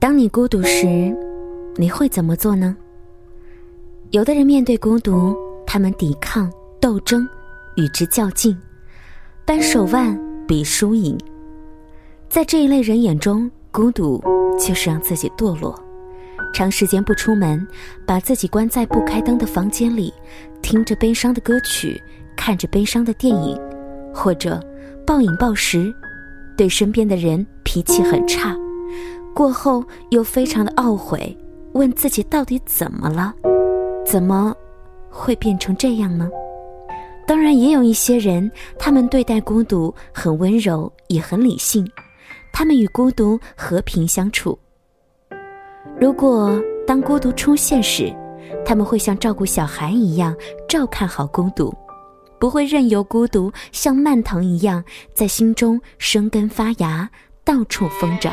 当你孤独时，你会怎么做呢？有的人面对孤独，他们抵抗、斗争，与之较劲，扳手腕比输赢。在这一类人眼中，孤独就是让自己堕落，长时间不出门，把自己关在不开灯的房间里，听着悲伤的歌曲，看着悲伤的电影，或者暴饮暴食，对身边的人脾气很差。过后又非常的懊悔，问自己到底怎么了？怎么会变成这样呢？当然，也有一些人，他们对待孤独很温柔，也很理性，他们与孤独和平相处。如果当孤独出现时，他们会像照顾小孩一样照看好孤独，不会任由孤独像蔓藤一样在心中生根发芽，到处疯长。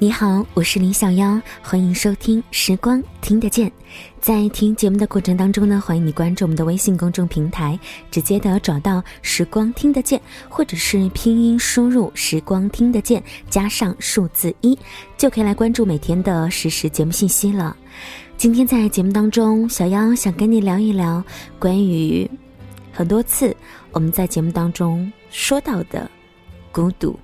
你好，我是林小妖，欢迎收听《时光听得见》。在听节目的过程当中呢，欢迎你关注我们的微信公众平台，直接的找到“时光听得见”，或者是拼音输入“时光听得见”加上数字一，就可以来关注每天的实时节目信息了。今天在节目当中，小妖想跟你聊一聊关于很多次我们在节目当中说到的孤独。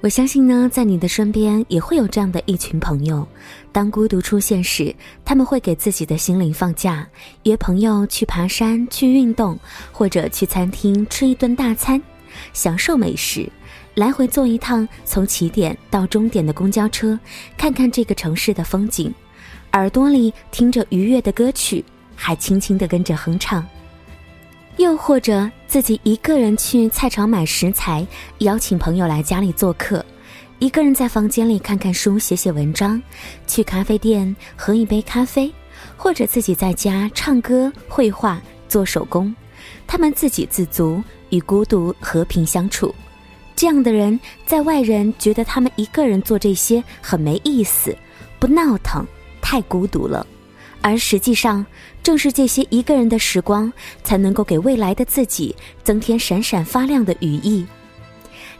我相信呢，在你的身边也会有这样的一群朋友。当孤独出现时，他们会给自己的心灵放假，约朋友去爬山、去运动，或者去餐厅吃一顿大餐，享受美食，来回坐一趟从起点到终点的公交车，看看这个城市的风景，耳朵里听着愉悦的歌曲，还轻轻地跟着哼唱。又或者自己一个人去菜场买食材，邀请朋友来家里做客；一个人在房间里看看书、写写文章；去咖啡店喝一杯咖啡，或者自己在家唱歌、绘画、做手工。他们自给自足，与孤独和平相处。这样的人，在外人觉得他们一个人做这些很没意思，不闹腾，太孤独了。而实际上，正是这些一个人的时光，才能够给未来的自己增添闪闪发亮的羽翼。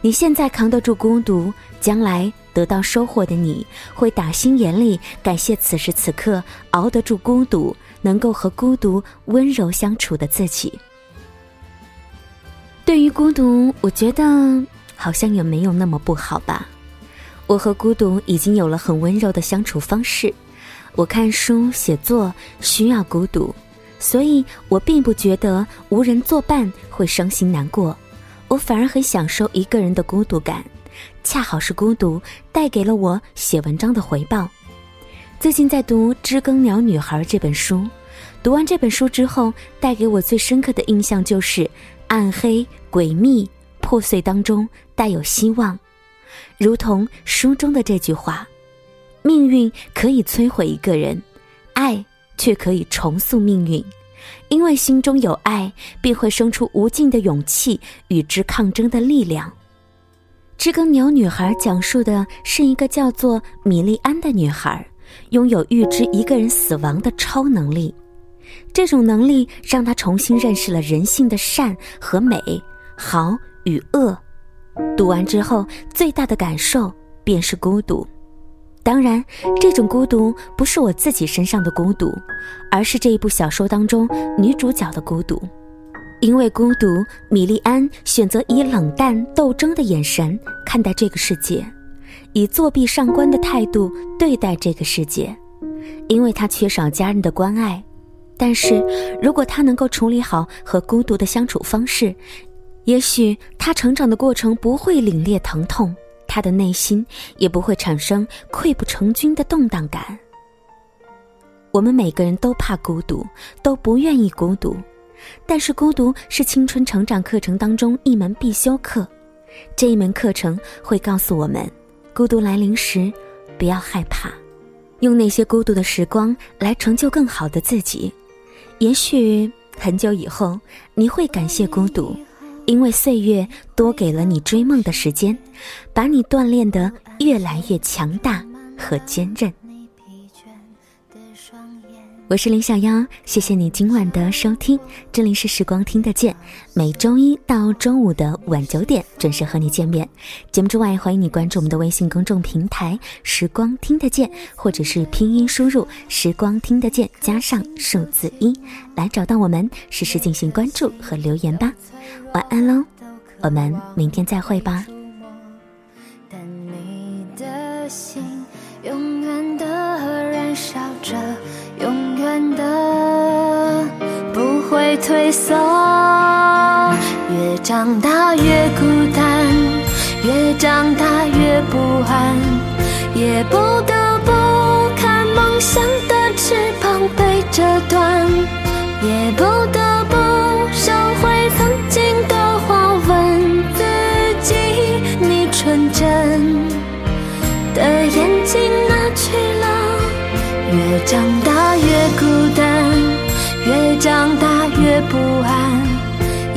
你现在扛得住孤独，将来得到收获的你，会打心眼里感谢此时此刻熬得住孤独，能够和孤独温柔相处的自己。对于孤独，我觉得好像也没有那么不好吧。我和孤独已经有了很温柔的相处方式。我看书写作需要孤独，所以我并不觉得无人作伴会伤心难过，我反而很享受一个人的孤独感，恰好是孤独带给了我写文章的回报。最近在读《知更鸟女孩》这本书，读完这本书之后，带给我最深刻的印象就是暗黑、诡秘、破碎当中带有希望，如同书中的这句话。命运可以摧毁一个人，爱却可以重塑命运。因为心中有爱，便会生出无尽的勇气与之抗争的力量。《知更鸟女孩》讲述的是一个叫做米莉安的女孩，拥有预知一个人死亡的超能力。这种能力让她重新认识了人性的善和美、好与恶。读完之后，最大的感受便是孤独。当然，这种孤独不是我自己身上的孤独，而是这一部小说当中女主角的孤独。因为孤独，米莉安选择以冷淡斗争的眼神看待这个世界，以作弊上官的态度对待这个世界。因为她缺少家人的关爱，但是如果她能够处理好和孤独的相处方式，也许她成长的过程不会凛冽疼痛。他的内心也不会产生溃不成军的动荡感。我们每个人都怕孤独，都不愿意孤独，但是孤独是青春成长课程当中一门必修课。这一门课程会告诉我们，孤独来临时不要害怕，用那些孤独的时光来成就更好的自己。也许很久以后，你会感谢孤独。因为岁月多给了你追梦的时间，把你锻炼得越来越强大和坚韧。我是林小妖，谢谢你今晚的收听。这里是时光听得见，每周一到周五的晚九点准时和你见面。节目之外，欢迎你关注我们的微信公众平台“时光听得见”，或者是拼音输入“时光听得见”加上数字一，来找到我们，实时进行关注和留言吧。晚安喽，我们明天再会吧。退缩，越长大越孤单，越长大越不安，也不得不看梦想的翅膀被折断，也不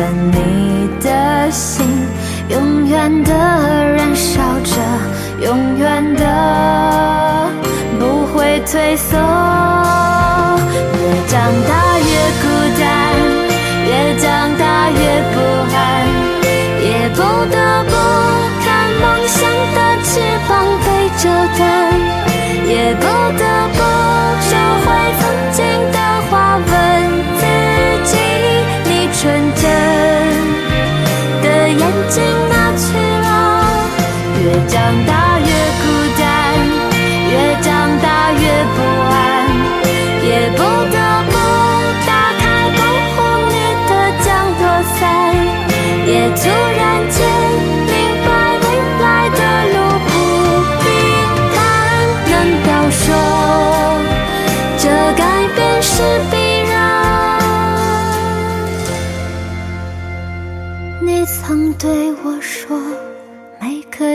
但你的心永远的燃烧着，永远的不会退缩。越长大越孤单，越长大越不安，也不得的去了？越长大